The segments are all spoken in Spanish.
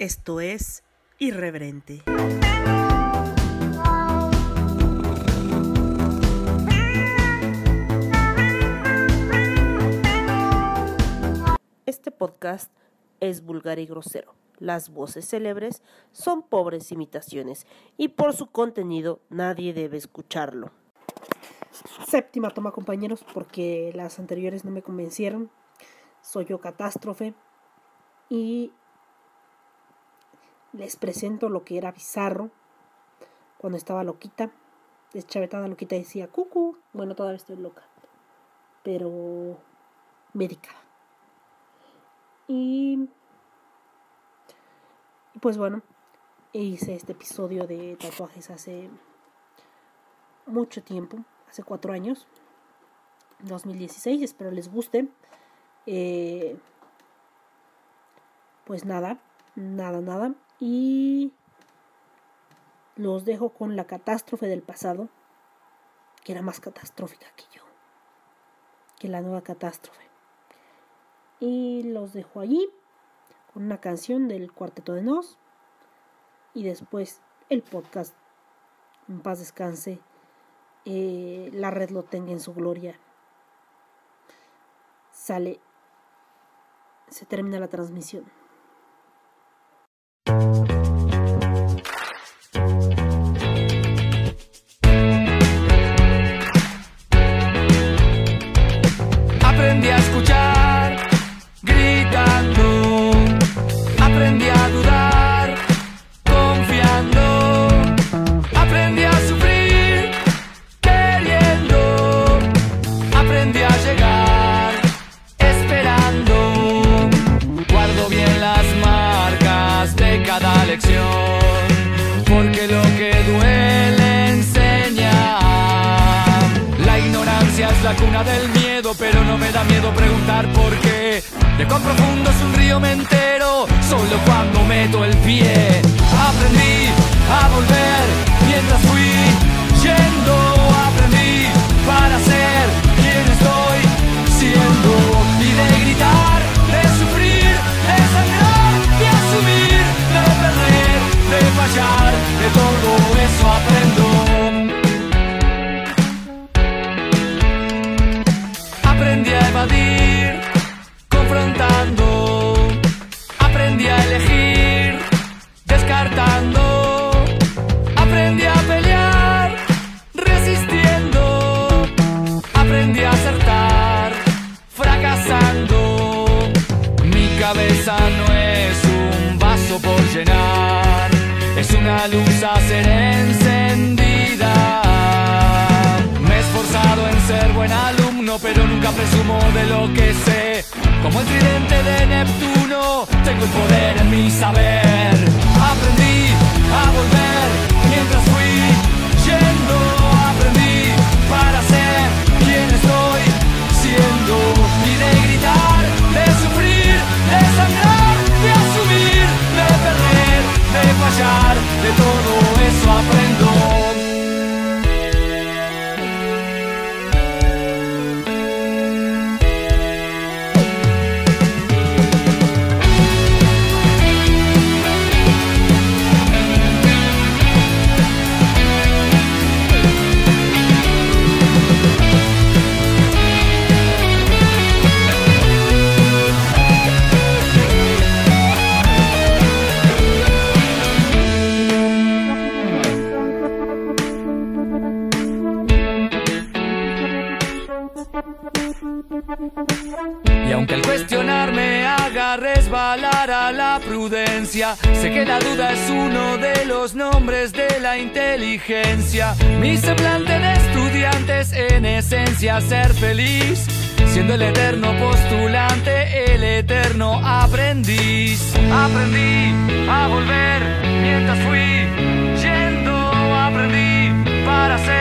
Esto es Irreverente. Este podcast es vulgar y grosero. Las voces célebres son pobres imitaciones y por su contenido nadie debe escucharlo. Séptima toma compañeros porque las anteriores no me convencieron. Soy yo catástrofe y les presento lo que era bizarro cuando estaba loquita, deschavetada loquita decía cucu, bueno todavía estoy loca, pero médica. Y pues bueno, hice este episodio de tatuajes hace mucho tiempo, hace cuatro años, 2016, espero les guste. Eh, pues nada, nada, nada. Y los dejo con la catástrofe del pasado, que era más catastrófica que yo, que la nueva catástrofe. Y los dejo allí con una canción del Cuarteto de Nos y después el podcast en paz descanse eh, la red lo tenga en su gloria sale se termina la transmisión Mi semblante de estudiante es en esencia ser feliz, siendo el eterno postulante, el eterno aprendiz. Aprendí a volver mientras fui yendo, aprendí para ser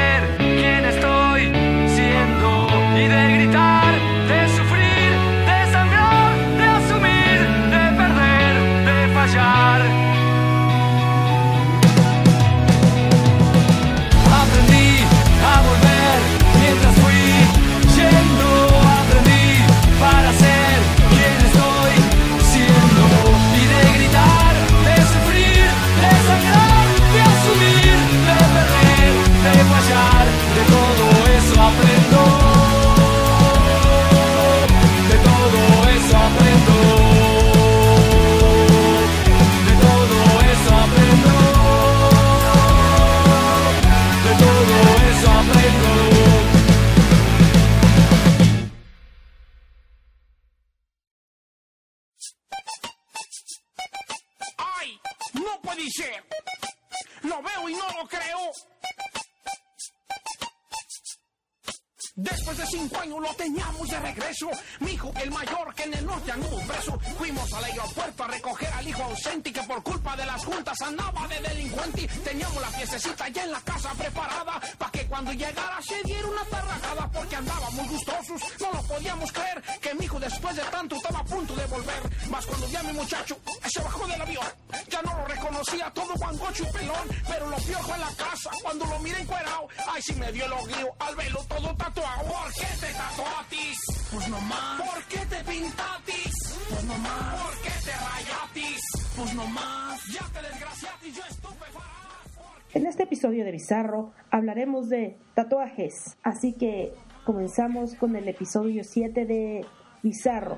de tatuajes, así que comenzamos con el episodio 7 de Bizarro.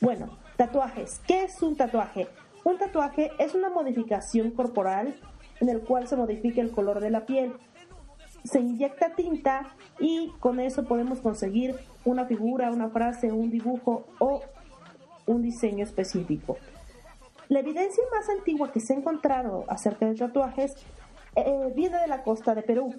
Bueno, tatuajes. ¿Qué es un tatuaje? Un tatuaje es una modificación corporal en el cual se modifica el color de la piel se inyecta tinta y con eso podemos conseguir una figura, una frase, un dibujo o un diseño específico. La evidencia más antigua que se ha encontrado acerca de tatuajes eh, viene de la costa de Perú,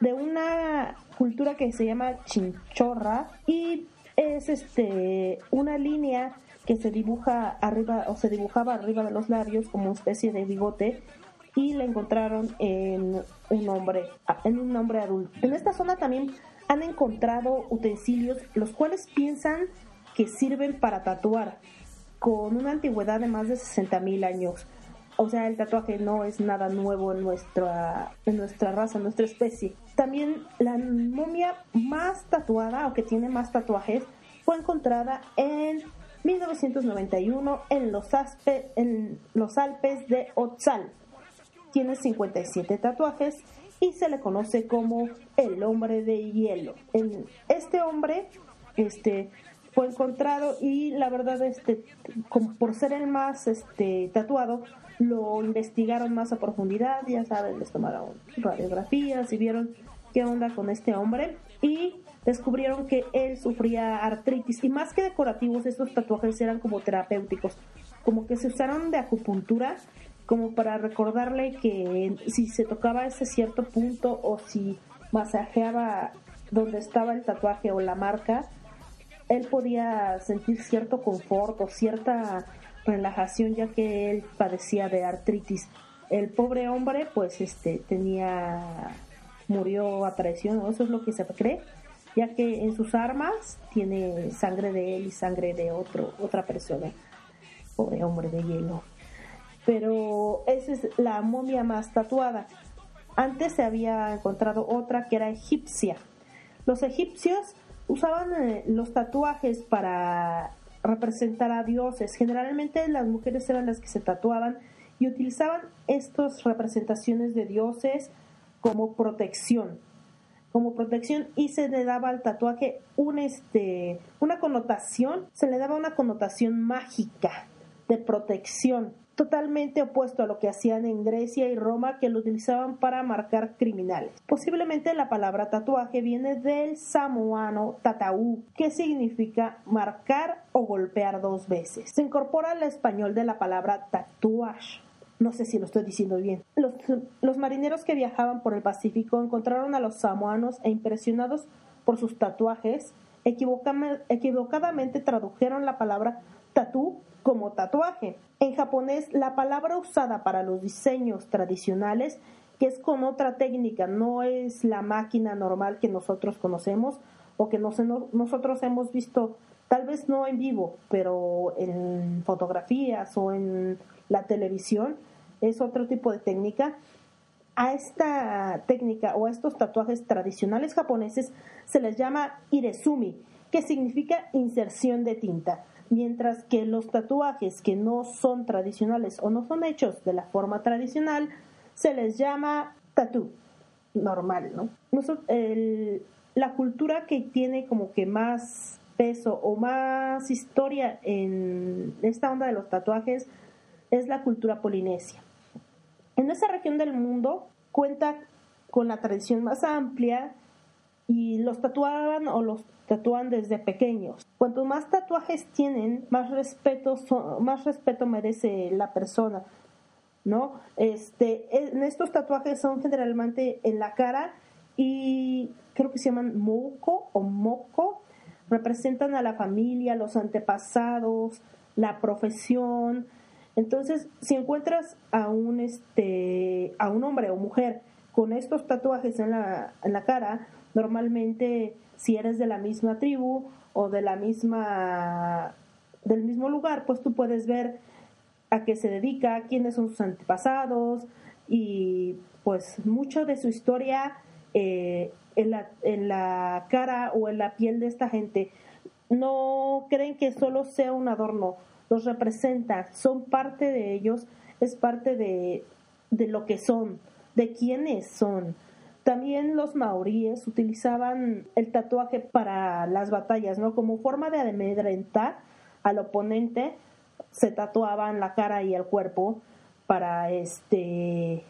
de una cultura que se llama chinchorra y es este una línea que se dibuja arriba o se dibujaba arriba de los labios como una especie de bigote y la encontraron en un hombre, en un hombre adulto. En esta zona también han encontrado utensilios los cuales piensan que sirven para tatuar con una antigüedad de más de 60 mil años. O sea, el tatuaje no es nada nuevo en nuestra, en nuestra raza, en nuestra especie. También la momia más tatuada o que tiene más tatuajes fue encontrada en 1991 en los, en los Alpes de Otzal, tiene 57 tatuajes y se le conoce como el hombre de hielo. este hombre este, fue encontrado y la verdad, este, por ser el más este, tatuado, lo investigaron más a profundidad, ya saben, les tomaron radiografías y vieron qué onda con este hombre y descubrieron que él sufría artritis y más que decorativos estos tatuajes eran como terapéuticos, como que se usaron de acupuntura como para recordarle que si se tocaba ese cierto punto o si masajeaba donde estaba el tatuaje o la marca, él podía sentir cierto confort o cierta relajación ya que él padecía de artritis. El pobre hombre pues este tenía murió a traición, eso es lo que se cree, ya que en sus armas tiene sangre de él y sangre de otro otra persona. Pobre hombre de hielo pero esa es la momia más tatuada. Antes se había encontrado otra que era egipcia. Los egipcios usaban eh, los tatuajes para representar a dioses. Generalmente las mujeres eran las que se tatuaban y utilizaban estas representaciones de dioses como protección. Como protección y se le daba al tatuaje este, una connotación, se le daba una connotación mágica de protección totalmente opuesto a lo que hacían en Grecia y Roma que lo utilizaban para marcar criminales. Posiblemente la palabra tatuaje viene del samoano tataú, que significa marcar o golpear dos veces. Se incorpora al español de la palabra tatuage. No sé si lo estoy diciendo bien. Los, los marineros que viajaban por el Pacífico encontraron a los samoanos e impresionados por sus tatuajes, equivocadamente tradujeron la palabra tatú como tatuaje. En japonés, la palabra usada para los diseños tradicionales, que es con otra técnica, no es la máquina normal que nosotros conocemos o que nosotros hemos visto, tal vez no en vivo, pero en fotografías o en la televisión, es otro tipo de técnica. A esta técnica o a estos tatuajes tradicionales japoneses se les llama irezumi, que significa inserción de tinta mientras que los tatuajes que no son tradicionales o no son hechos de la forma tradicional se les llama tatú normal, ¿no? la cultura que tiene como que más peso o más historia en esta onda de los tatuajes es la cultura polinesia. En esa región del mundo cuenta con la tradición más amplia y los tatuaban o los tatúan desde pequeños. Cuanto más tatuajes tienen, más respeto, más respeto merece la persona. ¿no? Este, en estos tatuajes son generalmente en la cara y creo que se llaman moco o moco, representan a la familia, los antepasados, la profesión. Entonces, si encuentras a un este a un hombre o mujer con estos tatuajes en la, en la cara, normalmente si eres de la misma tribu o de la misma del mismo lugar, pues tú puedes ver a qué se dedica, quiénes son sus antepasados y pues mucho de su historia eh, en, la, en la cara o en la piel de esta gente. No creen que solo sea un adorno, los representa, son parte de ellos, es parte de, de lo que son, de quiénes son. También los maoríes utilizaban el tatuaje para las batallas, ¿no? Como forma de amedrentar al oponente, se tatuaban la cara y el cuerpo para este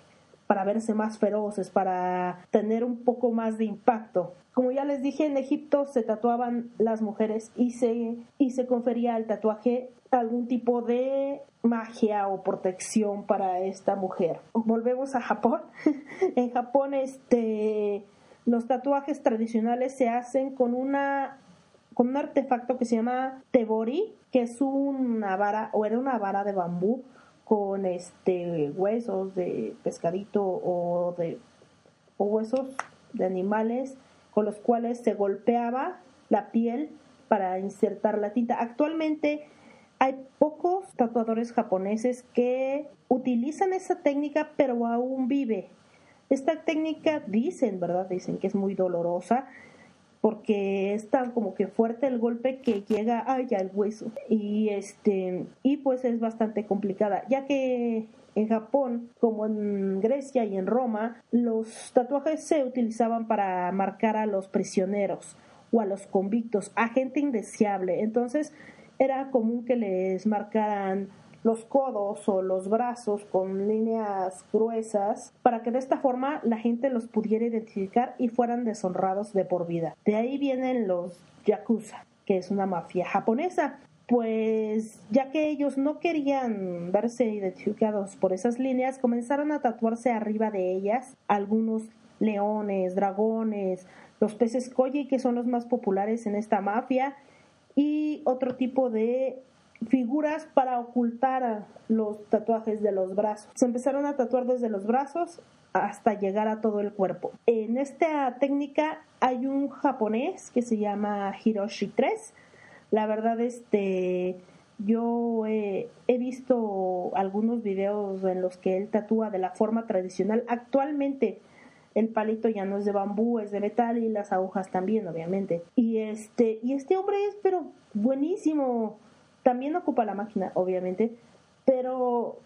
para verse más feroces, para tener un poco más de impacto. Como ya les dije, en Egipto se tatuaban las mujeres y se, y se confería al tatuaje algún tipo de magia o protección para esta mujer. Volvemos a Japón. en Japón, este, los tatuajes tradicionales se hacen con una con un artefacto que se llama tebori, que es una vara o era una vara de bambú con este huesos de pescadito o de o huesos de animales con los cuales se golpeaba la piel para insertar la tinta. Actualmente hay pocos tatuadores japoneses que utilizan esa técnica, pero aún vive. Esta técnica dicen, ¿verdad? Dicen que es muy dolorosa porque es tan como que fuerte el golpe que llega allá el hueso y este y pues es bastante complicada ya que en Japón como en Grecia y en Roma los tatuajes se utilizaban para marcar a los prisioneros o a los convictos a gente indeseable entonces era común que les marcaran los codos o los brazos con líneas gruesas para que de esta forma la gente los pudiera identificar y fueran deshonrados de por vida. De ahí vienen los yakuza, que es una mafia japonesa. Pues ya que ellos no querían verse identificados por esas líneas, comenzaron a tatuarse arriba de ellas algunos leones, dragones, los peces koi, que son los más populares en esta mafia, y otro tipo de figuras para ocultar los tatuajes de los brazos. Se empezaron a tatuar desde los brazos hasta llegar a todo el cuerpo. En esta técnica hay un japonés que se llama Hiroshi 3. La verdad, este, yo he, he visto algunos videos en los que él tatúa de la forma tradicional. Actualmente el palito ya no es de bambú, es de metal y las agujas también, obviamente. Y este, y este hombre es pero buenísimo también ocupa la máquina, obviamente, pero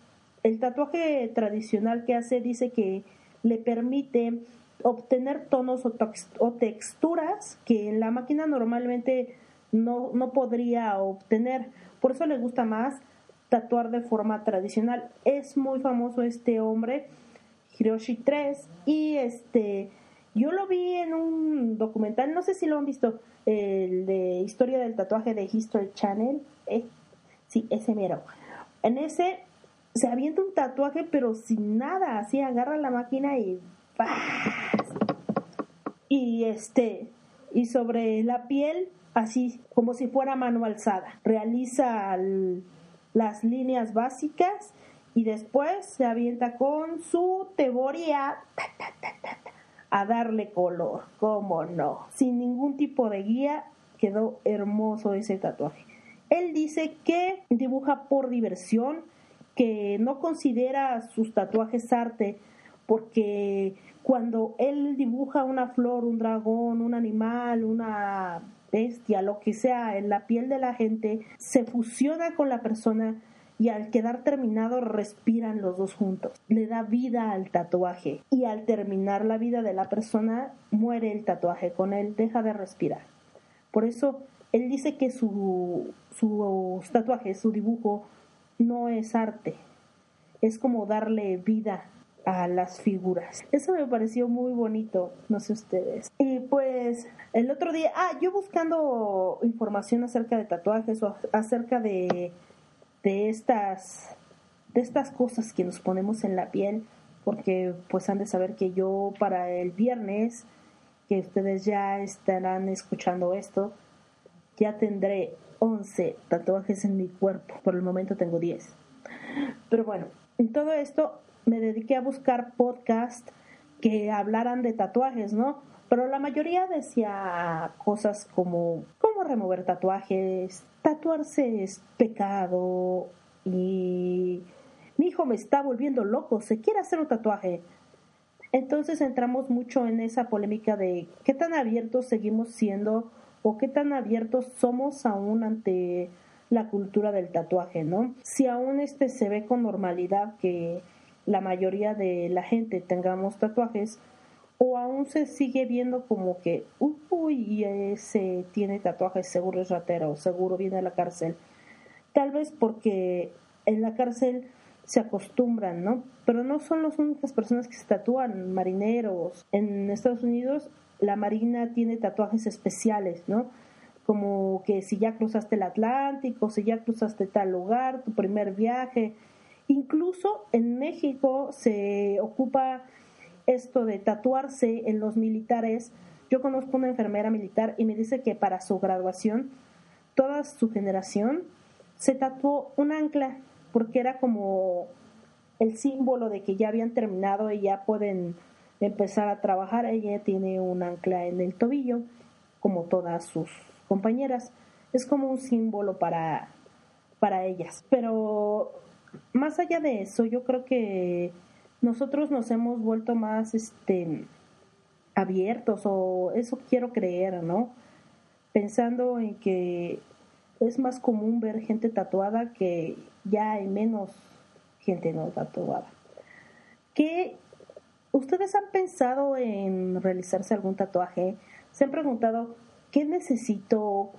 el tatuaje tradicional que hace dice que le permite obtener tonos o, texturas que en la máquina normalmente no, no podría obtener. Por eso le gusta más tatuar de forma tradicional. Es muy famoso este hombre, Hiroshi 3, y este yo lo vi en un documental, no sé si lo han visto, el de Historia del Tatuaje de History Channel. Eh, sí, ese mero. En ese se avienta un tatuaje, pero sin nada. Así agarra la máquina y. Y este. Y sobre la piel, así como si fuera mano alzada. Realiza las líneas básicas y después se avienta con su teboria a darle color, cómo no, sin ningún tipo de guía, quedó hermoso ese tatuaje. Él dice que dibuja por diversión, que no considera sus tatuajes arte, porque cuando él dibuja una flor, un dragón, un animal, una bestia, lo que sea, en la piel de la gente, se fusiona con la persona y al quedar terminado respiran los dos juntos. Le da vida al tatuaje y al terminar la vida de la persona muere el tatuaje con él, deja de respirar. Por eso él dice que su, su tatuaje, su dibujo, no es arte, es como darle vida a las figuras. Eso me pareció muy bonito, no sé ustedes. Y pues el otro día, ah, yo buscando información acerca de tatuajes o acerca de de estas de estas cosas que nos ponemos en la piel, porque pues han de saber que yo para el viernes, que ustedes ya estarán escuchando esto, ya tendré 11 tatuajes en mi cuerpo. Por el momento tengo 10. Pero bueno, en todo esto me dediqué a buscar podcasts que hablaran de tatuajes, ¿no? Pero la mayoría decía cosas como cómo remover tatuajes, tatuarse es pecado y mi hijo me está volviendo loco, se quiere hacer un tatuaje. Entonces entramos mucho en esa polémica de qué tan abiertos seguimos siendo o qué tan abiertos somos aún ante la cultura del tatuaje, ¿no? Si aún este se ve con normalidad que la mayoría de la gente tengamos tatuajes o aún se sigue viendo como que uy, ese tiene tatuajes, seguro es ratero, seguro viene a la cárcel. Tal vez porque en la cárcel se acostumbran, ¿no? Pero no son las únicas personas que se tatúan, marineros. En Estados Unidos la Marina tiene tatuajes especiales, ¿no? Como que si ya cruzaste el Atlántico, si ya cruzaste tal lugar, tu primer viaje. Incluso en México se ocupa esto de tatuarse en los militares. Yo conozco una enfermera militar y me dice que para su graduación, toda su generación se tatuó un ancla porque era como el símbolo de que ya habían terminado y ya pueden empezar a trabajar. Ella tiene un ancla en el tobillo, como todas sus compañeras. Es como un símbolo para, para ellas. Pero más allá de eso, yo creo que nosotros nos hemos vuelto más este abiertos o eso quiero creer, ¿no? Pensando en que es más común ver gente tatuada que ya hay menos gente no tatuada. ¿Qué ustedes han pensado en realizarse algún tatuaje? ¿Se han preguntado qué necesito?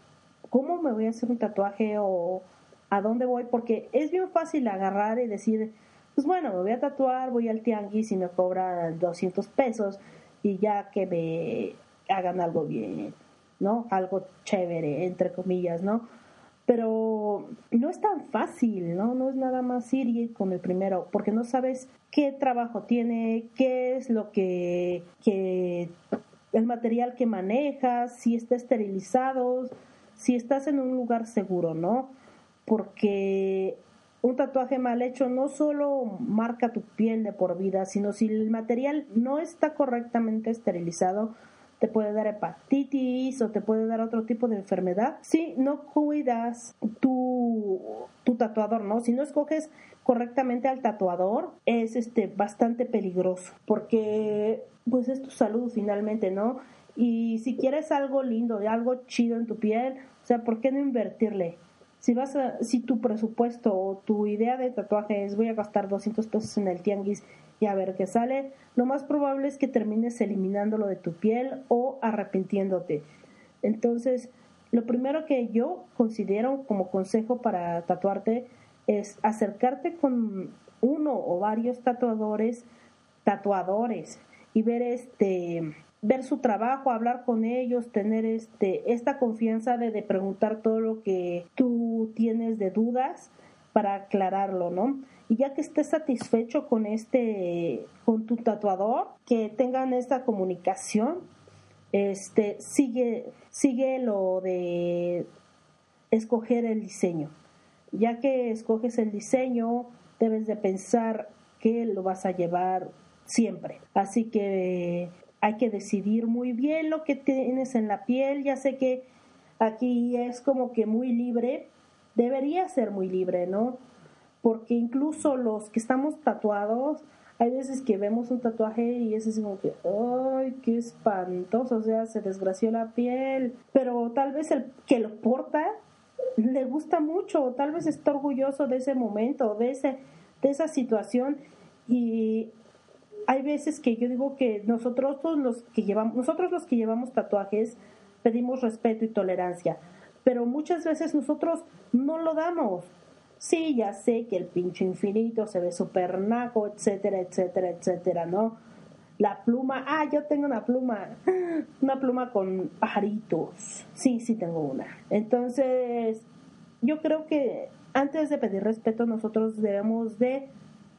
¿Cómo me voy a hacer un tatuaje o a dónde voy? Porque es bien fácil agarrar y decir, pues bueno, me voy a tatuar, voy al tianguis y me cobran 200 pesos y ya que me hagan algo bien, ¿no? Algo chévere, entre comillas, ¿no? pero no es tan fácil, ¿no? No es nada más ir con el primero, porque no sabes qué trabajo tiene, qué es lo que, que el material que manejas, si está esterilizado, si estás en un lugar seguro, ¿no? Porque un tatuaje mal hecho no solo marca tu piel de por vida, sino si el material no está correctamente esterilizado, te puede dar hepatitis o te puede dar otro tipo de enfermedad si no cuidas tu, tu tatuador, ¿no? Si no escoges correctamente al tatuador, es este bastante peligroso porque pues es tu salud finalmente, ¿no? Y si quieres algo lindo, algo chido en tu piel, o sea, ¿por qué no invertirle? Si vas a, si tu presupuesto o tu idea de tatuaje es voy a gastar 200 pesos en el tianguis y a ver qué sale, lo más probable es que termines eliminándolo de tu piel o arrepintiéndote. Entonces, lo primero que yo considero como consejo para tatuarte es acercarte con uno o varios tatuadores, tatuadores y ver este ver su trabajo, hablar con ellos, tener este esta confianza de, de preguntar todo lo que tú tienes de dudas para aclararlo, ¿no? y ya que estés satisfecho con este con tu tatuador que tengan esta comunicación este sigue sigue lo de escoger el diseño ya que escoges el diseño debes de pensar que lo vas a llevar siempre así que hay que decidir muy bien lo que tienes en la piel ya sé que aquí es como que muy libre debería ser muy libre no porque incluso los que estamos tatuados, hay veces que vemos un tatuaje y es así como que, ¡ay, qué espantoso! O sea, se desgració la piel. Pero tal vez el que lo porta le gusta mucho, o tal vez está orgulloso de ese momento, de, ese, de esa situación. Y hay veces que yo digo que nosotros los que llevamos, nosotros los que llevamos tatuajes pedimos respeto y tolerancia, pero muchas veces nosotros no lo damos sí, ya sé que el pinche infinito se ve súper naco, etcétera, etcétera, etcétera, ¿no? La pluma, ah, yo tengo una pluma, una pluma con pajaritos. Sí, sí tengo una. Entonces, yo creo que antes de pedir respeto nosotros debemos de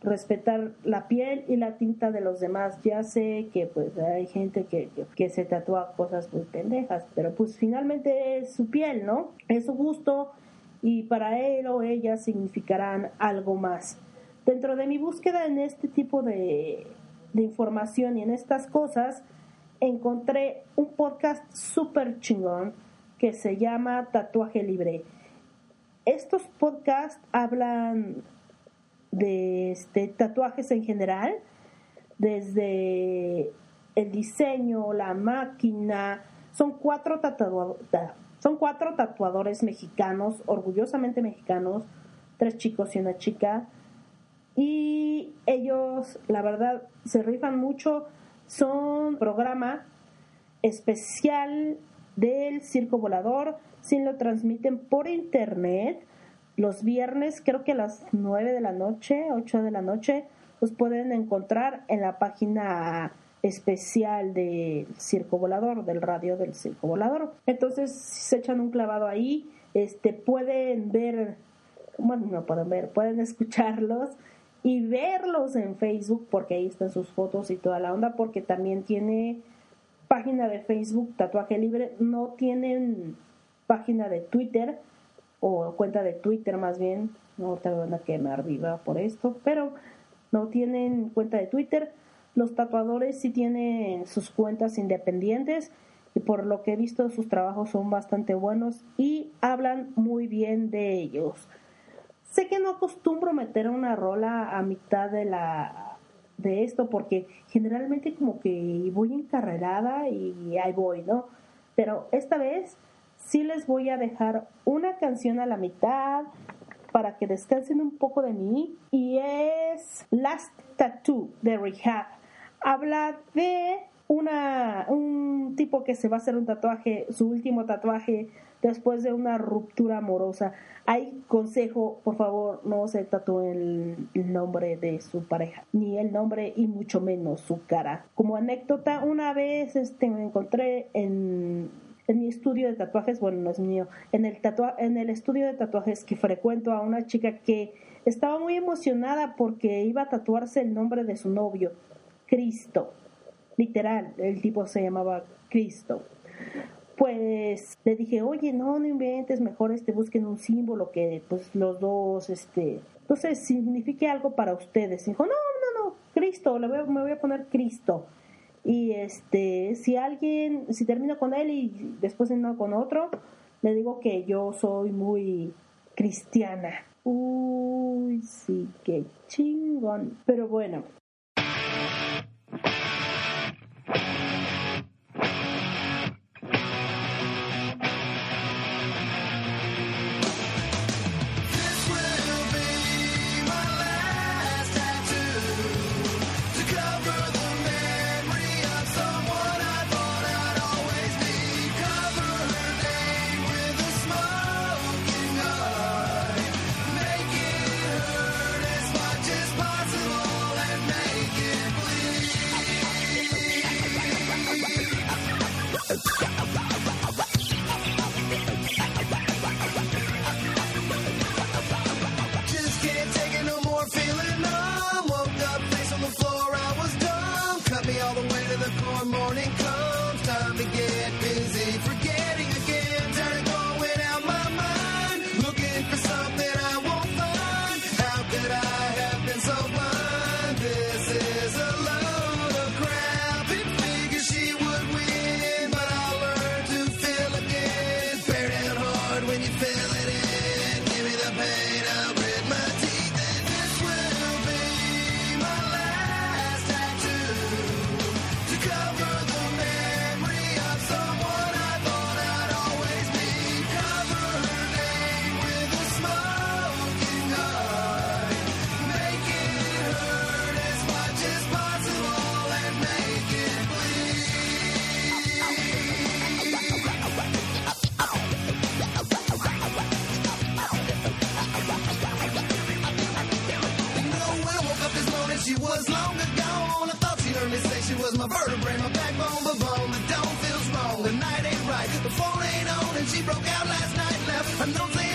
respetar la piel y la tinta de los demás. Ya sé que pues hay gente que, que, se tatúa cosas muy pendejas, pero pues finalmente es su piel, ¿no? Es su gusto y para él o ella significarán algo más. Dentro de mi búsqueda en este tipo de, de información y en estas cosas, encontré un podcast súper chingón que se llama Tatuaje Libre. Estos podcasts hablan de este, tatuajes en general, desde el diseño, la máquina. Son cuatro, son cuatro tatuadores mexicanos, orgullosamente mexicanos, tres chicos y una chica. Y ellos, la verdad, se rifan mucho. Son programa especial del Circo Volador. Si lo transmiten por internet los viernes, creo que a las 9 de la noche, 8 de la noche, los pueden encontrar en la página especial del Circo Volador, del radio del Circo Volador. Entonces, si se echan un clavado ahí, este, pueden ver, bueno, no pueden ver, pueden escucharlos y verlos en Facebook, porque ahí están sus fotos y toda la onda, porque también tiene página de Facebook, Tatuaje Libre, no tienen página de Twitter, o cuenta de Twitter más bien, no te van a quemar viva por esto, pero no tienen cuenta de Twitter. Los tatuadores sí tienen sus cuentas independientes y por lo que he visto sus trabajos son bastante buenos y hablan muy bien de ellos. Sé que no acostumbro meter una rola a mitad de la de esto porque generalmente como que voy encarrerada y ahí voy, ¿no? Pero esta vez sí les voy a dejar una canción a la mitad para que descansen un poco de mí y es Last Tattoo de Rehab. Habla de una, un tipo que se va a hacer un tatuaje, su último tatuaje después de una ruptura amorosa. Hay consejo, por favor, no se tatúen el nombre de su pareja, ni el nombre y mucho menos su cara. Como anécdota, una vez este, me encontré en en mi estudio de tatuajes, bueno, no es mío, en el, tatua en el estudio de tatuajes que frecuento a una chica que estaba muy emocionada porque iba a tatuarse el nombre de su novio, Cristo. Literal, el tipo se llamaba Cristo. Pues le dije, oye, no, no inventes, mejor este busquen un símbolo que pues los dos, este, entonces signifique algo para ustedes. dijo, no, no, no, Cristo, le voy, me voy a poner Cristo. Y este, si alguien, si termino con él y después no con otro, le digo que yo soy muy cristiana. Uy, sí, qué chingón. Pero bueno, she broke out last night, left a note saying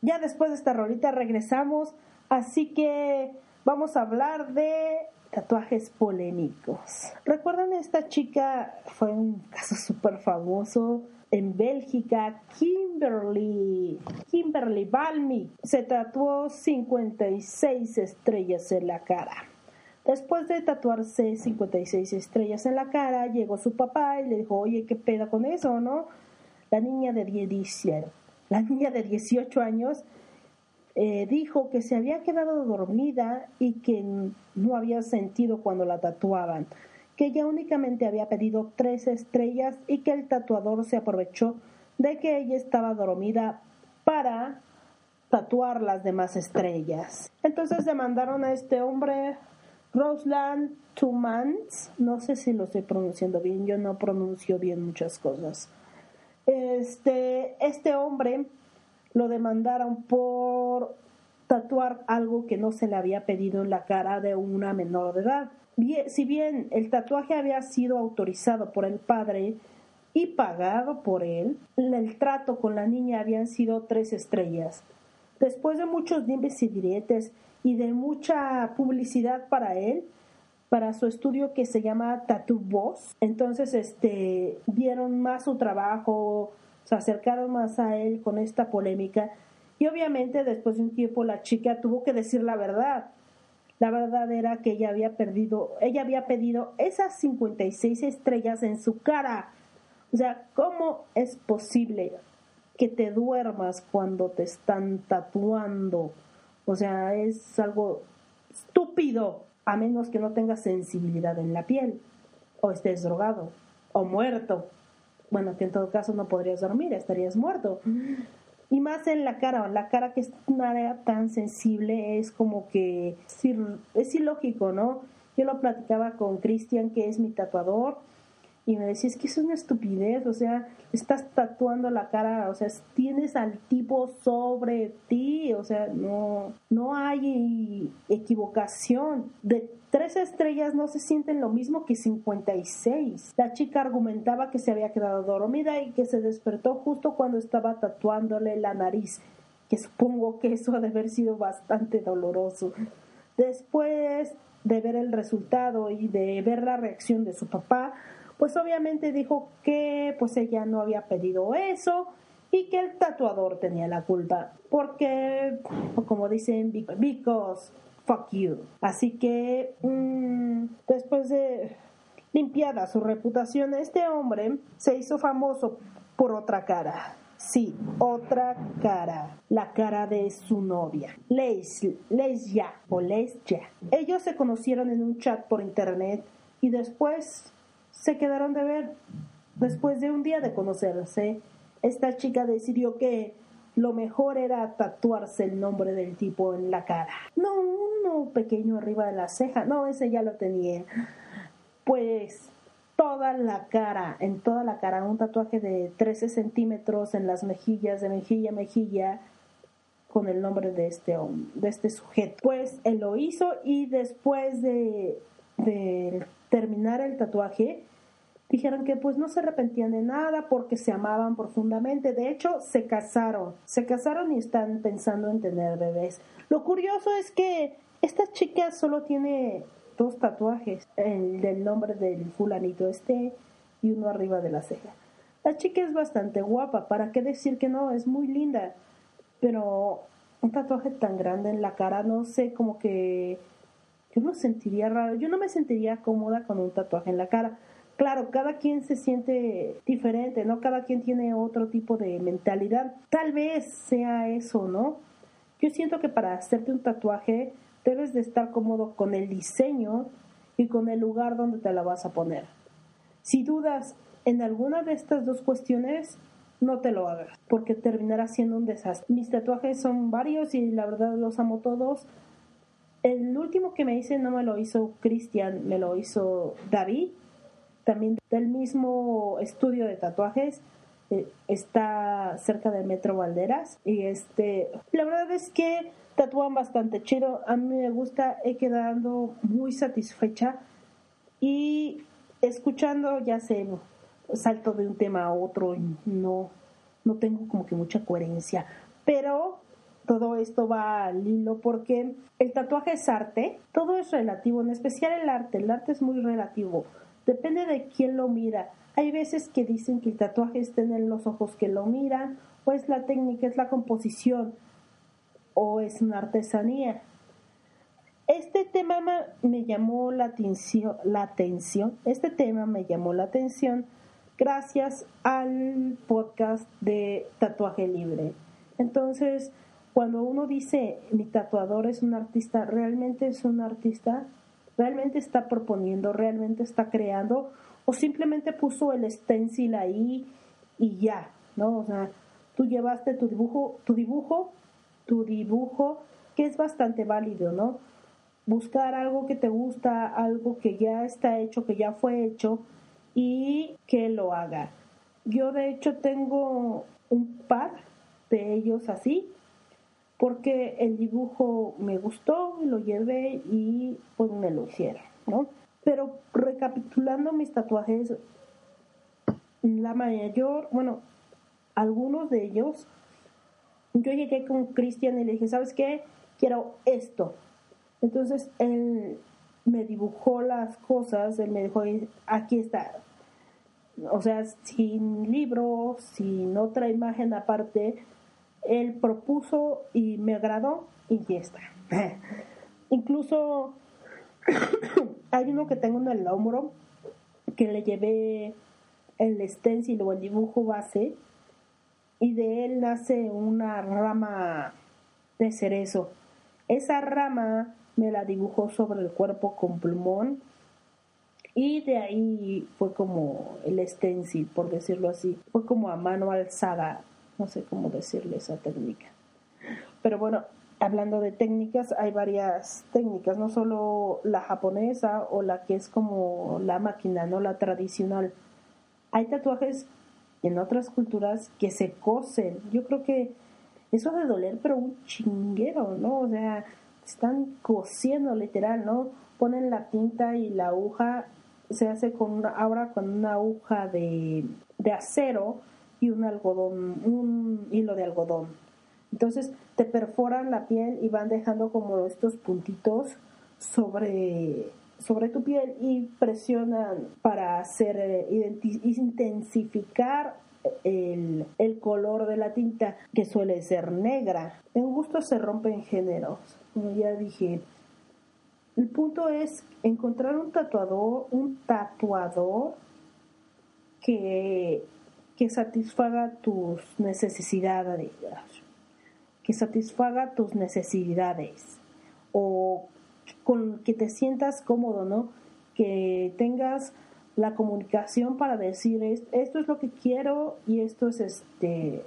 Ya después de esta rolita regresamos, así que vamos a hablar de tatuajes polémicos. ¿Recuerdan esta chica? Fue un caso súper famoso en Bélgica, Kimberly, Kimberly Balmy. Se tatuó 56 estrellas en la cara. Después de tatuarse 56 estrellas en la cara, llegó su papá y le dijo, oye, ¿qué pedo con eso, no? La niña de 10, la niña de 18 años eh, dijo que se había quedado dormida y que no había sentido cuando la tatuaban, que ella únicamente había pedido tres estrellas y que el tatuador se aprovechó de que ella estaba dormida para tatuar las demás estrellas. Entonces demandaron a este hombre, Rosland Tumans, no sé si lo estoy pronunciando bien, yo no pronuncio bien muchas cosas. Este, este hombre lo demandaron por tatuar algo que no se le había pedido en la cara de una menor de edad. Si bien el tatuaje había sido autorizado por el padre y pagado por él, el trato con la niña habían sido tres estrellas. Después de muchos dimes y diretes y de mucha publicidad para él, para su estudio que se llama Tattoo Boss, entonces este vieron más su trabajo, se acercaron más a él con esta polémica y obviamente después de un tiempo la chica tuvo que decir la verdad. La verdad era que ella había perdido, ella había pedido esas 56 estrellas en su cara. O sea, ¿cómo es posible que te duermas cuando te están tatuando? O sea, es algo estúpido, a menos que no tengas sensibilidad en la piel, o estés drogado, o muerto. Bueno, que en todo caso no podrías dormir, estarías muerto. Y más en la cara, la cara que es un área tan sensible es como que es ilógico, ¿no? Yo lo platicaba con Cristian, que es mi tatuador, y me decía, es que es una estupidez, o sea, estás tatuando la cara, o sea, tienes al tipo sobre ti, o sea, no, no hay equivocación. De tres estrellas no se sienten lo mismo que 56. La chica argumentaba que se había quedado dormida y que se despertó justo cuando estaba tatuándole la nariz, que supongo que eso ha de haber sido bastante doloroso. Después de ver el resultado y de ver la reacción de su papá, pues obviamente dijo que pues ella no había pedido eso y que el tatuador tenía la culpa porque como dicen because fuck you así que mmm, después de limpiada su reputación este hombre se hizo famoso por otra cara. Sí, otra cara, la cara de su novia, Leisya o Leisya. Ellos se conocieron en un chat por internet y después se quedaron de ver. Después de un día de conocerse, esta chica decidió que lo mejor era tatuarse el nombre del tipo en la cara. No uno pequeño arriba de la ceja, no, ese ya lo tenía. Pues toda la cara, en toda la cara, un tatuaje de 13 centímetros en las mejillas, de mejilla a mejilla, con el nombre de este de este sujeto. Pues él lo hizo y después de, de terminar el tatuaje, dijeron que pues no se arrepentían de nada porque se amaban profundamente. De hecho, se casaron. Se casaron y están pensando en tener bebés. Lo curioso es que esta chica solo tiene dos tatuajes, el del nombre del fulanito este y uno arriba de la ceja. La chica es bastante guapa, ¿para qué decir que no? Es muy linda, pero un tatuaje tan grande en la cara, no sé, como que yo no sentiría raro, yo no me sentiría cómoda con un tatuaje en la cara. Claro, cada quien se siente diferente, ¿no? Cada quien tiene otro tipo de mentalidad. Tal vez sea eso, ¿no? Yo siento que para hacerte un tatuaje debes de estar cómodo con el diseño y con el lugar donde te la vas a poner. Si dudas en alguna de estas dos cuestiones, no te lo hagas, porque terminará siendo un desastre. Mis tatuajes son varios y la verdad los amo todos. El último que me hice no me lo hizo Cristian, me lo hizo David. También del mismo estudio de tatuajes. Eh, está cerca del Metro Valderas. Y este la verdad es que tatúan bastante chido. A mí me gusta he quedado muy satisfecha. Y escuchando ya sé salto de un tema a otro no no tengo como que mucha coherencia. Pero todo esto va al hilo porque el tatuaje es arte todo es relativo en especial el arte el arte es muy relativo Depende de quién lo mira. Hay veces que dicen que el tatuaje está en los ojos que lo miran, o es la técnica, es la composición, o es una artesanía. Este tema me llamó la atención, la atención, este tema me llamó la atención gracias al podcast de Tatuaje Libre. Entonces, cuando uno dice mi tatuador es un artista, realmente es un artista, realmente está proponiendo, realmente está creando, o simplemente puso el stencil ahí y ya, ¿no? O sea, tú llevaste tu dibujo, tu dibujo, tu dibujo, que es bastante válido, ¿no? Buscar algo que te gusta, algo que ya está hecho, que ya fue hecho y que lo haga. Yo de hecho tengo un par de ellos así, porque el dibujo me gustó, lo llevé y pues me lo hicieron, ¿no? Pero recapitulando mis tatuajes, la mayor, bueno, algunos de ellos, yo llegué con Cristian y le dije, ¿sabes qué? Quiero esto. Entonces él me dibujó las cosas, él me dijo, aquí está. O sea, sin libro, sin otra imagen aparte, él propuso y me agradó y ya está. Incluso hay uno que tengo en el hombro que le llevé el stencil o el dibujo base y de él nace una rama de cerezo. Esa rama me la dibujó sobre el cuerpo con plumón y de ahí fue como el stencil, por decirlo así. Fue como a mano alzada no sé cómo decirle esa técnica. Pero bueno, hablando de técnicas, hay varias técnicas, no solo la japonesa o la que es como la máquina, no la tradicional. Hay tatuajes en otras culturas que se cosen. Yo creo que eso de doler, pero un chinguero, ¿no? O sea, están cosiendo literal, ¿no? Ponen la tinta y la aguja se hace con ahora con una aguja de, de acero y un algodón, un hilo de algodón. Entonces te perforan la piel y van dejando como estos puntitos sobre, sobre tu piel y presionan para hacer eh, intensificar el, el, color de la tinta que suele ser negra. En gusto se rompen géneros, como ya dije. El punto es encontrar un tatuador, un tatuador que que satisfaga tus necesidades, que satisfaga tus necesidades o con que te sientas cómodo, ¿no? Que tengas la comunicación para decir esto es lo que quiero y esto es este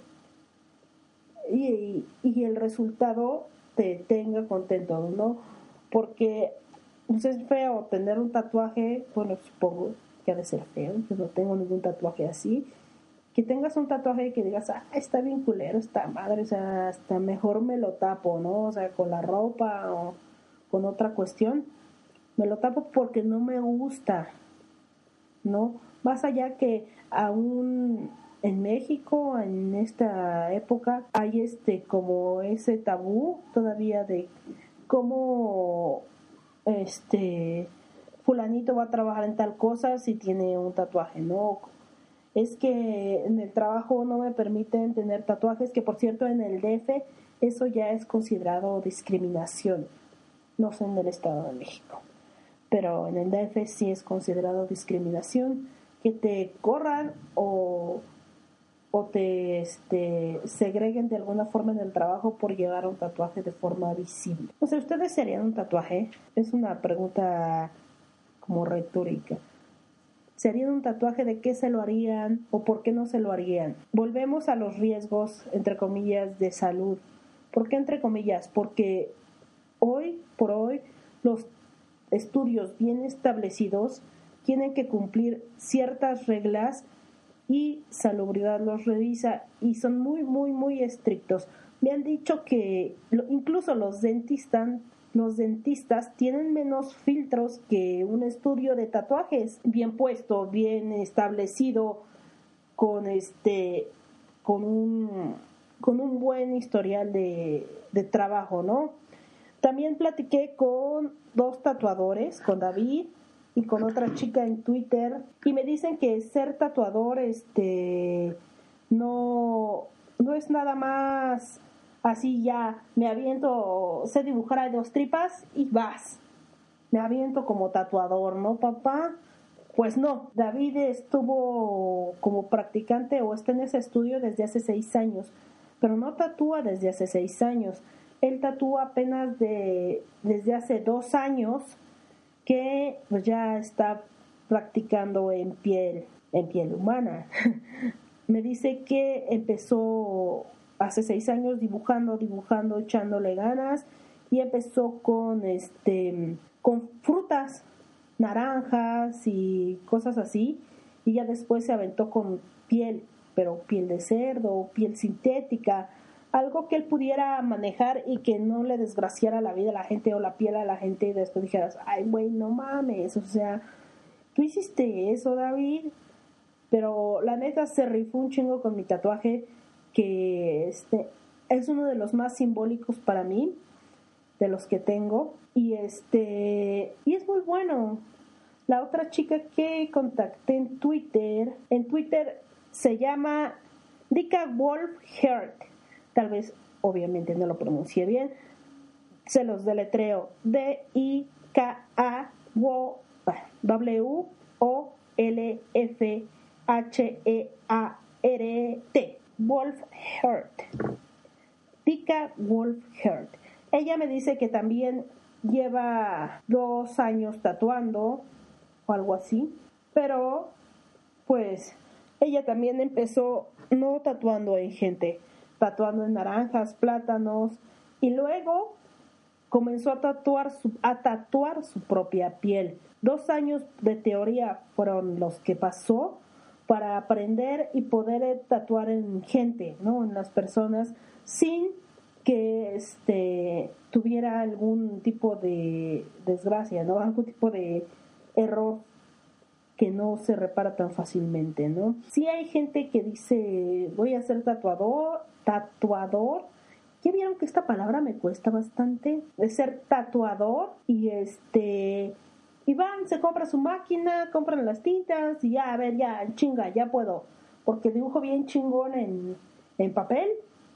y, el resultado te tenga contento, ¿no? Porque pues, es feo tener un tatuaje, bueno, supongo que ha de ser feo, yo no tengo ningún tatuaje así, que tengas un tatuaje y que digas, ah, está bien culero, está madre, o sea, hasta mejor me lo tapo, ¿no? O sea, con la ropa o con otra cuestión, me lo tapo porque no me gusta, ¿no? Más allá que aún en México, en esta época, hay este como ese tabú todavía de cómo este fulanito va a trabajar en tal cosa si tiene un tatuaje, ¿no? Es que en el trabajo no me permiten tener tatuajes, que por cierto en el DF eso ya es considerado discriminación, no sé en el Estado de México, pero en el DF sí es considerado discriminación que te corran o o te este, segreguen de alguna forma en el trabajo por llevar un tatuaje de forma visible. O sea, ¿ustedes serían un tatuaje? Es una pregunta como retórica. ¿Serían un tatuaje de qué se lo harían o por qué no se lo harían? Volvemos a los riesgos, entre comillas, de salud. ¿Por qué entre comillas? Porque hoy por hoy los estudios bien establecidos tienen que cumplir ciertas reglas y salubridad los revisa y son muy, muy, muy estrictos. Me han dicho que incluso los dentistas, los dentistas tienen menos filtros que un estudio de tatuajes bien puesto, bien establecido, con este, con un, con un buen historial de, de trabajo, ¿no? También platiqué con dos tatuadores, con David y con otra chica en Twitter y me dicen que ser tatuador este no no es nada más así ya me aviento sé dibujar a dos tripas y vas. Me aviento como tatuador no papá pues no David estuvo como practicante o está en ese estudio desde hace seis años pero no tatúa desde hace seis años. Él tatúa apenas de desde hace dos años que pues ya está practicando en piel, en piel humana. Me dice que empezó hace seis años dibujando, dibujando, echándole ganas y empezó con este con frutas, naranjas y cosas así y ya después se aventó con piel, pero piel de cerdo, piel sintética, algo que él pudiera manejar y que no le desgraciara la vida a la gente o la piel a la gente y después dijeras, ay, güey, no mames, o sea, tú hiciste eso, David, pero la neta se rifó un chingo con mi tatuaje que este es uno de los más simbólicos para mí de los que tengo y este y es muy bueno la otra chica que contacté en Twitter en Twitter se llama Dika Wolf Heart Tal vez, obviamente, no lo pronuncié bien. Se los deletreo. D-I-K-A-W-O-L-F-H-E-A-R-T. Wolf Heart. Tika Wolf. Ella me dice que también lleva dos años tatuando o algo así, pero pues ella también empezó no tatuando en gente, tatuando en naranjas, plátanos y luego comenzó a tatuar su, a tatuar su propia piel. Dos años de teoría fueron los que pasó para aprender y poder tatuar en gente, ¿no? En las personas sin que este tuviera algún tipo de desgracia, ¿no? Algún tipo de error que no se repara tan fácilmente, ¿no? Sí hay gente que dice, voy a ser tatuador tatuador. Ya vieron que esta palabra me cuesta bastante de ser tatuador y este y van, se compra su máquina, compran las tintas y ya, a ver, ya, chinga, ya puedo, porque dibujo bien chingón en, en papel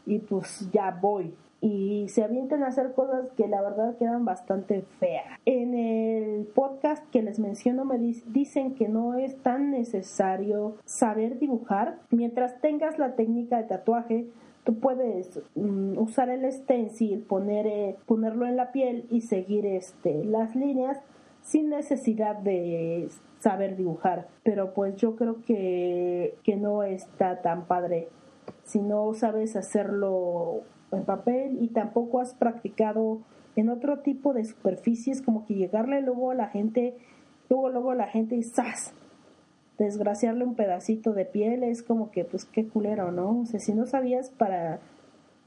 y pues ya voy. Y se avientan a hacer cosas que la verdad quedan bastante feas. En el podcast que les menciono me dicen que no es tan necesario saber dibujar mientras tengas la técnica de tatuaje tú puedes mm, usar el stencil, poner, eh, ponerlo en la piel y seguir este, las líneas sin necesidad de saber dibujar. Pero pues yo creo que, que no está tan padre si no sabes hacerlo en papel y tampoco has practicado en otro tipo de superficies, como que llegarle luego a la gente, luego luego a la gente y ¡zas! desgraciarle un pedacito de piel es como que pues qué culero, ¿no? O sea, si no sabías para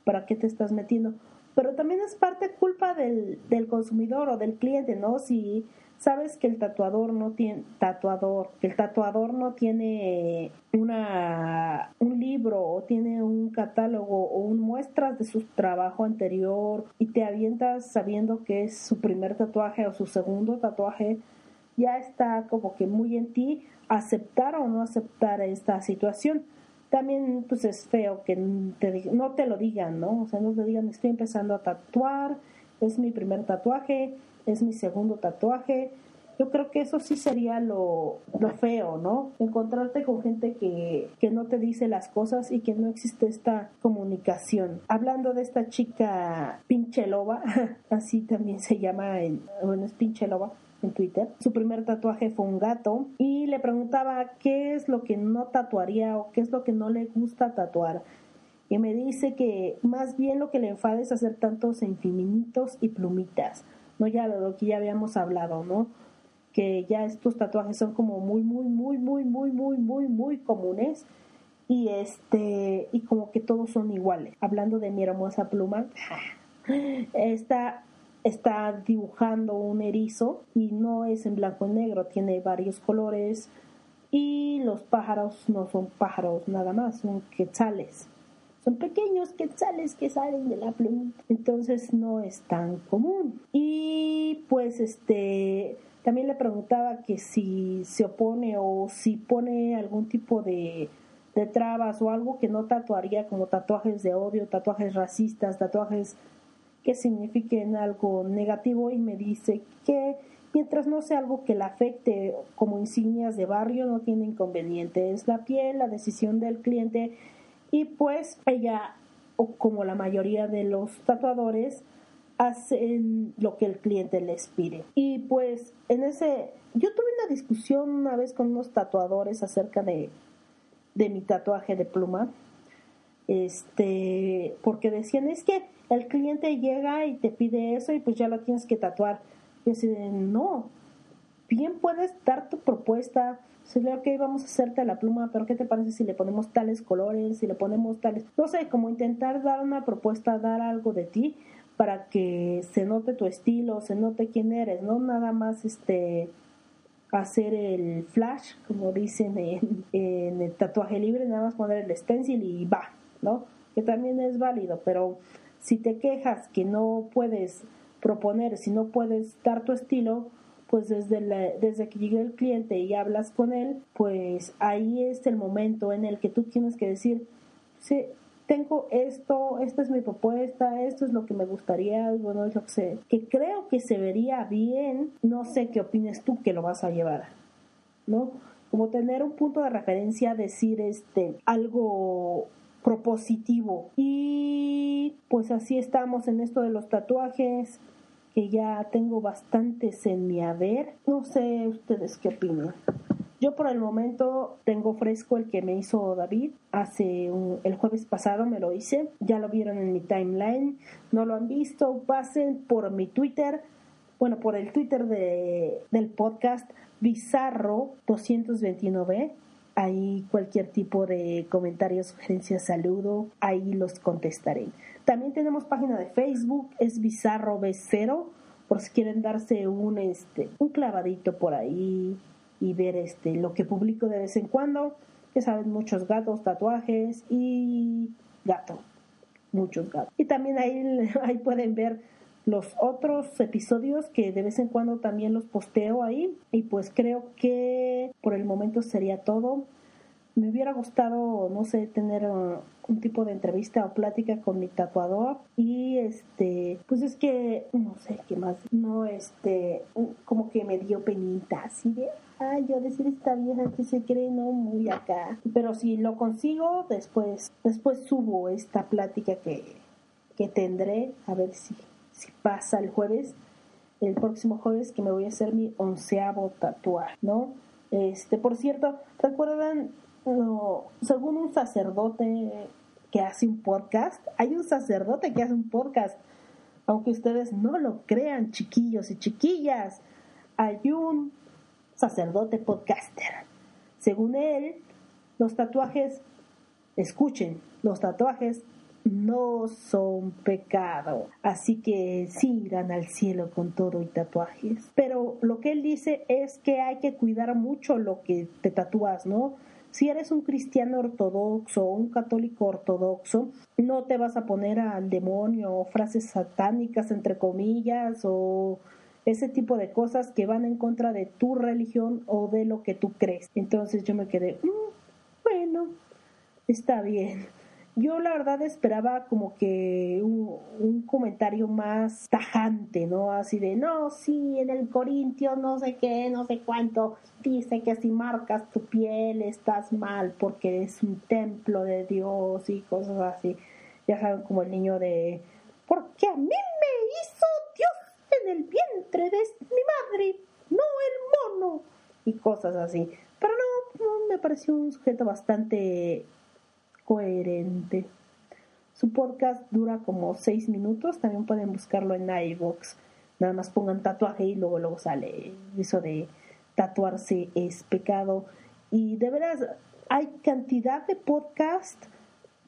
para qué te estás metiendo. Pero también es parte culpa del, del consumidor o del cliente, ¿no? Si sabes que el tatuador no tiene tatuador, el tatuador no tiene una un libro o tiene un catálogo o un muestras de su trabajo anterior y te avientas sabiendo que es su primer tatuaje o su segundo tatuaje, ya está como que muy en ti aceptar o no aceptar esta situación. También pues es feo que te, no te lo digan, ¿no? O sea, no te digan estoy empezando a tatuar, es mi primer tatuaje, es mi segundo tatuaje. Yo creo que eso sí sería lo, lo feo, ¿no? Encontrarte con gente que, que no te dice las cosas y que no existe esta comunicación. Hablando de esta chica pinche loba, así también se llama, en, bueno, es pinche loba en Twitter. Su primer tatuaje fue un gato y le preguntaba qué es lo que no tatuaría o qué es lo que no le gusta tatuar. Y me dice que más bien lo que le enfada es hacer tantos infinitos y plumitas. No ya lo que ya habíamos hablado, ¿no? Que ya estos tatuajes son como muy, muy, muy, muy, muy, muy, muy, muy comunes. Y este, y como que todos son iguales. Hablando de mi hermosa pluma, esta está dibujando un erizo y no es en blanco y negro, tiene varios colores y los pájaros no son pájaros nada más, son quetzales. Son pequeños quetzales que salen de la pluma. Entonces no es tan común. Y pues este también le preguntaba que si se opone o si pone algún tipo de, de trabas o algo que no tatuaría como tatuajes de odio, tatuajes racistas, tatuajes que signifiquen algo negativo y me dice que mientras no sea algo que la afecte como insignias de barrio no tiene inconveniente. Es la piel, la decisión del cliente y pues ella o como la mayoría de los tatuadores hacen lo que el cliente les pide. Y pues en ese yo tuve una discusión una vez con unos tatuadores acerca de de mi tatuaje de pluma. Este, porque decían, es que el cliente llega y te pide eso y pues ya lo tienes que tatuar. Y así no, bien puedes dar tu propuesta, ok, vamos a hacerte la pluma, pero ¿qué te parece si le ponemos tales colores, si le ponemos tales, no sé, como intentar dar una propuesta, dar algo de ti para que se note tu estilo, se note quién eres, no nada más este hacer el flash, como dicen en, en el tatuaje libre, nada más poner el stencil y va, ¿no? Que también es válido, pero si te quejas que no puedes proponer, si no puedes dar tu estilo, pues desde, desde que llegue el cliente y hablas con él, pues ahí es el momento en el que tú tienes que decir, sí, tengo esto, esta es mi propuesta, esto es lo que me gustaría, bueno, es que sé, que creo que se vería bien, no sé qué opines tú que lo vas a llevar, ¿no? Como tener un punto de referencia, decir este algo propositivo. Y pues así estamos en esto de los tatuajes, que ya tengo bastantes en mi haber. No sé ustedes qué opinan. Yo por el momento tengo fresco el que me hizo David hace el jueves pasado me lo hice, ya lo vieron en mi timeline, no lo han visto, pasen por mi Twitter, bueno, por el Twitter de, del podcast Bizarro 229 Ahí cualquier tipo de comentario, sugerencia, saludo, ahí los contestaré. También tenemos página de Facebook, es Bizarro B0, por si quieren darse un, este, un clavadito por ahí y ver este, lo que publico de vez en cuando. Ya saben, muchos gatos, tatuajes y gato. Muchos gatos. Y también ahí, ahí pueden ver los otros episodios que de vez en cuando también los posteo ahí y pues creo que por el momento sería todo. Me hubiera gustado, no sé, tener un tipo de entrevista o plática con mi tatuador y este, pues es que no sé qué más, no este, como que me dio penita así de, ay, yo decir esta vieja que se cree no muy acá, pero si lo consigo después, después subo esta plática que, que tendré a ver si si pasa el jueves, el próximo jueves que me voy a hacer mi onceavo tatuaje, ¿no? Este, por cierto, ¿recuerdan? según un sacerdote que hace un podcast. Hay un sacerdote que hace un podcast. Aunque ustedes no lo crean, chiquillos y chiquillas, hay un sacerdote podcaster. Según él, los tatuajes, escuchen, los tatuajes no son pecado. Así que sí irán al cielo con todo y tatuajes. Pero lo que él dice es que hay que cuidar mucho lo que te tatúas, ¿no? Si eres un cristiano ortodoxo o un católico ortodoxo, no te vas a poner al demonio o frases satánicas, entre comillas, o ese tipo de cosas que van en contra de tu religión o de lo que tú crees. Entonces yo me quedé, mm, bueno, está bien yo la verdad esperaba como que un, comentario más tajante, ¿no? Así de, no, sí, en el Corintio no sé qué, no sé cuánto, dice que si marcas tu piel estás mal porque es un templo de Dios y cosas así. Ya saben, como el niño de, porque a mí me hizo Dios en el vientre de mi madre, no el mono, y cosas así. Pero no me pareció un sujeto bastante coherente. Su podcast dura como seis minutos, también pueden buscarlo en iVoox. Nada más pongan tatuaje y luego luego sale eso de tatuarse es pecado. Y de veras, hay cantidad de podcasts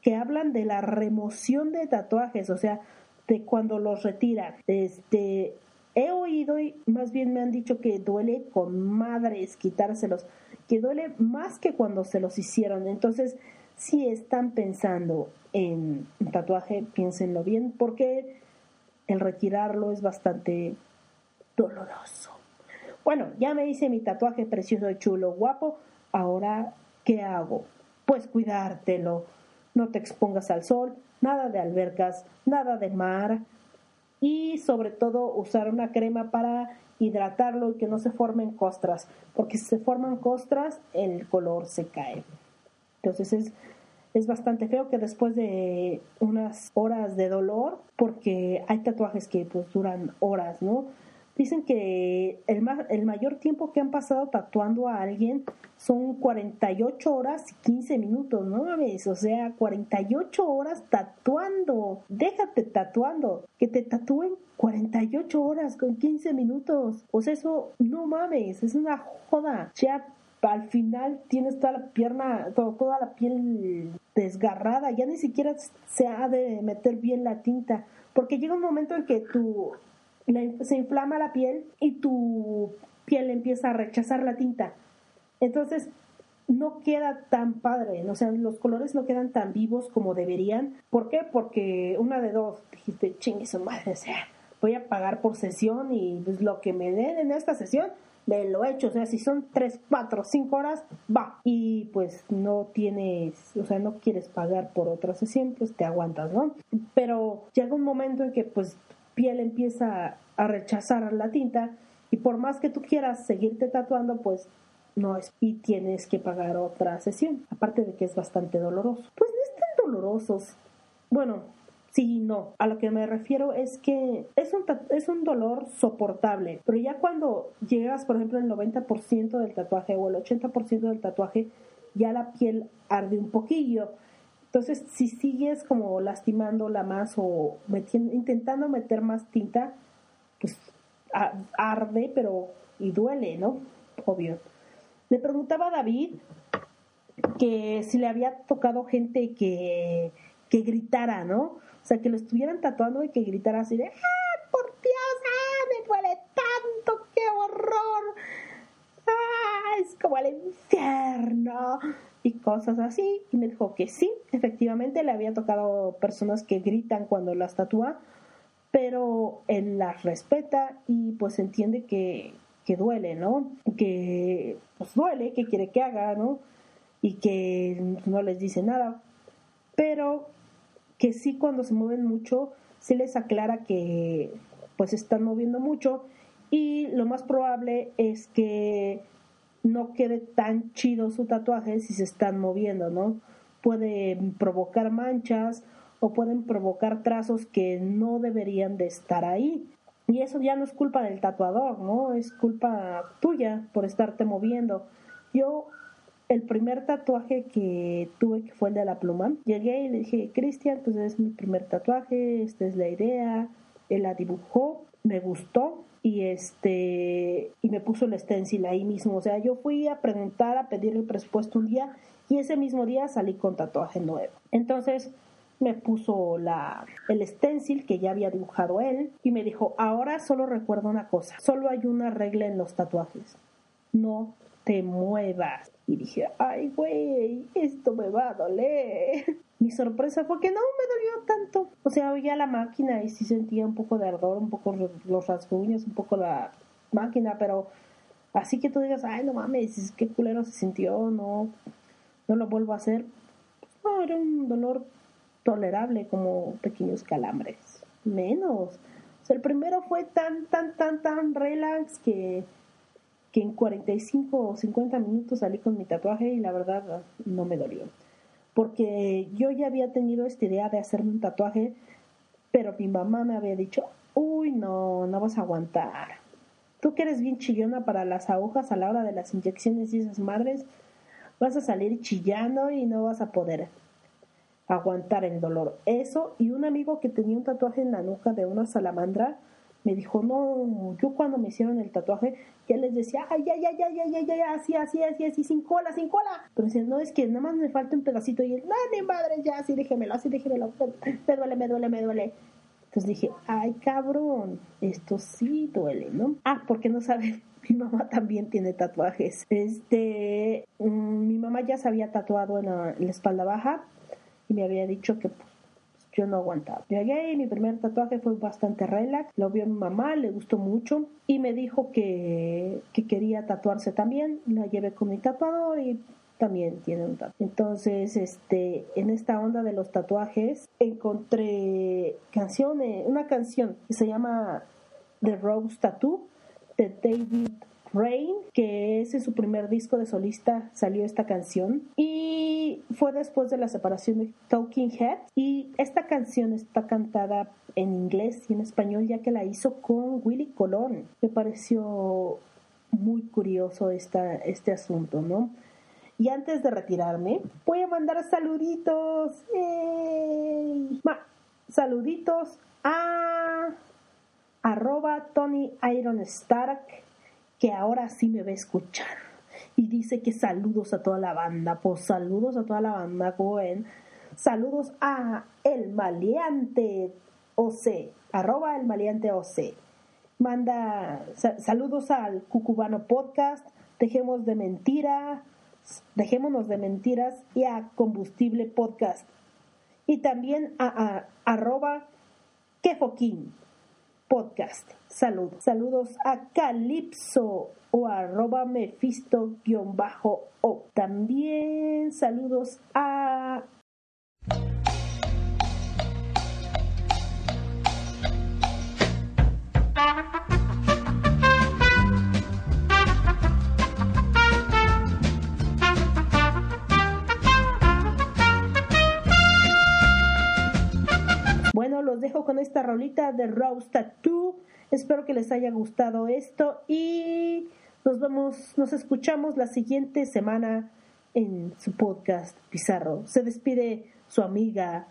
que hablan de la remoción de tatuajes, o sea, de cuando los retiran. Este, he oído y más bien me han dicho que duele con madres quitárselos, que duele más que cuando se los hicieron. Entonces, si están pensando en un tatuaje, piénsenlo bien, porque el retirarlo es bastante doloroso. Bueno, ya me hice mi tatuaje precioso, chulo, guapo. Ahora, ¿qué hago? Pues cuidártelo. No te expongas al sol, nada de albercas, nada de mar. Y sobre todo usar una crema para hidratarlo y que no se formen costras, porque si se forman costras, el color se cae. Entonces es, es bastante feo que después de unas horas de dolor, porque hay tatuajes que pues duran horas, ¿no? Dicen que el, el mayor tiempo que han pasado tatuando a alguien son 48 horas y 15 minutos, ¿no mames? O sea, 48 horas tatuando. Déjate tatuando. Que te tatúen 48 horas con 15 minutos. O sea, eso no mames, es una joda. Ya al final tienes toda la pierna, toda la piel desgarrada, ya ni siquiera se ha de meter bien la tinta, porque llega un momento en que tu, se inflama la piel y tu piel empieza a rechazar la tinta. Entonces, no queda tan padre, o sea, los colores no quedan tan vivos como deberían. ¿Por qué? Porque una de dos, dijiste, chingue su madre, sea, voy a pagar por sesión y pues, lo que me den en esta sesión de lo hecho. O sea, si son 3, 4, 5 horas, va. Y pues no tienes, o sea, no quieres pagar por otra sesión, pues te aguantas, ¿no? Pero llega un momento en que pues piel empieza a rechazar la tinta y por más que tú quieras seguirte tatuando, pues no es y tienes que pagar otra sesión. Aparte de que es bastante doloroso. Pues no es tan doloroso. Bueno, Sí, no. A lo que me refiero es que es un, es un dolor soportable, pero ya cuando llegas, por ejemplo, el 90% del tatuaje o el 80% del tatuaje, ya la piel arde un poquillo. Entonces, si sigues como lastimándola más o intentando meter más tinta, pues arde, pero y duele, ¿no? Obvio. Le preguntaba a David que si le había tocado gente que, que gritara, ¿no? O sea, que lo estuvieran tatuando y que gritara así de, ¡ah, por Dios! ¡ah, me duele tanto! ¡qué horror! ¡ah, es como el infierno! Y cosas así. Y me dijo que sí, efectivamente le había tocado personas que gritan cuando las tatúa, pero él las respeta y pues entiende que, que duele, ¿no? Que pues duele, que quiere que haga, ¿no? Y que no les dice nada. Pero que sí cuando se mueven mucho, se les aclara que pues están moviendo mucho y lo más probable es que no quede tan chido su tatuaje si se están moviendo, ¿no? Pueden provocar manchas o pueden provocar trazos que no deberían de estar ahí. Y eso ya no es culpa del tatuador, ¿no? Es culpa tuya por estarte moviendo. Yo el primer tatuaje que tuve que fue el de la pluma. Llegué y le dije, Cristian, pues es mi primer tatuaje, esta es la idea. Él la dibujó, me gustó y este y me puso el stencil ahí mismo. O sea, yo fui a preguntar, a pedir el presupuesto un día y ese mismo día salí con tatuaje nuevo. Entonces me puso la, el stencil que ya había dibujado él y me dijo, ahora solo recuerdo una cosa, solo hay una regla en los tatuajes, no te muevas. Y dije, ay, güey, esto me va a doler. Mi sorpresa fue que no me dolió tanto. O sea, oía la máquina y sí sentía un poco de ardor, un poco los rasguños, un poco la máquina, pero así que tú digas, ay, no mames, qué culero se sintió, no, no lo vuelvo a hacer. No, era un dolor tolerable como pequeños calambres. Menos. O sea, el primero fue tan, tan, tan, tan relax que que en 45 o 50 minutos salí con mi tatuaje y la verdad no me dolió. Porque yo ya había tenido esta idea de hacerme un tatuaje, pero mi mamá me había dicho, uy, no, no vas a aguantar. Tú que eres bien chillona para las agujas a la hora de las inyecciones y esas madres, vas a salir chillando y no vas a poder aguantar el dolor. Eso y un amigo que tenía un tatuaje en la nuca de una salamandra, me dijo, no, yo cuando me hicieron el tatuaje, ya les decía, ay, ay, ay, ay, ay, ay, ay, así, así, así, así, sin cola, sin cola. Pero decían, no, es que nada más me falta un pedacito. Y él, no, mi madre, ya, así déjemelo, así déjemelo, me duele, me duele, me duele. Entonces dije, ay, cabrón, esto sí duele, ¿no? Ah, porque no sabe, mi mamá también tiene tatuajes. Este, mi mamá ya se había tatuado en la, espalda baja y me había dicho que yo no aguantaba. Llegué y mi primer tatuaje fue bastante relax, lo vio mi mamá, le gustó mucho y me dijo que, que quería tatuarse también, la llevé con mi tatuador y también tiene un tatuaje. Entonces, este, en esta onda de los tatuajes, encontré canciones, una canción que se llama The Rose Tattoo de David Rain, que es en su primer disco de solista, salió esta canción. Y fue después de la separación de Talking Head. Y esta canción está cantada en inglés y en español, ya que la hizo con Willy Colón. Me pareció muy curioso esta, este asunto, ¿no? Y antes de retirarme, voy a mandar saluditos. saluditos a arroba Tony Iron Stark que ahora sí me va a escuchar. Y dice que saludos a toda la banda. Pues saludos a toda la banda, Cohen. Saludos a El Maleante OC, arroba El Maleante OC. Manda saludos al Cucubano Podcast. Dejemos de mentiras, dejémonos de mentiras y a Combustible Podcast. Y también a, a arroba Kefoquín podcast. Saludos. Saludos a Calypso o arroba Mefisto-o. También saludos a los dejo con esta rolita de Rose Tattoo. Espero que les haya gustado esto y nos vemos, nos escuchamos la siguiente semana en su podcast Pizarro. Se despide su amiga,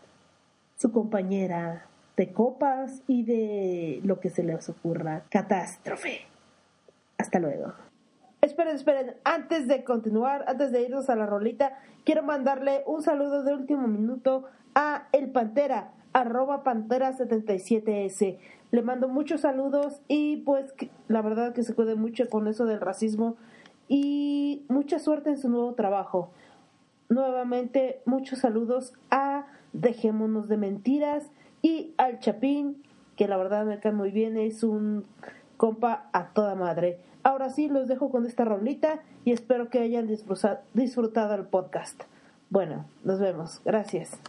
su compañera de copas y de lo que se les ocurra. Catástrofe. Hasta luego. Esperen, esperen, antes de continuar, antes de irnos a la rolita, quiero mandarle un saludo de último minuto a El Pantera arroba pantera77s. Le mando muchos saludos y pues la verdad que se cuide mucho con eso del racismo y mucha suerte en su nuevo trabajo. Nuevamente muchos saludos a Dejémonos de Mentiras y al Chapín, que la verdad me cae muy bien, es un compa a toda madre. Ahora sí, los dejo con esta rolita y espero que hayan disfrutado el podcast. Bueno, nos vemos. Gracias.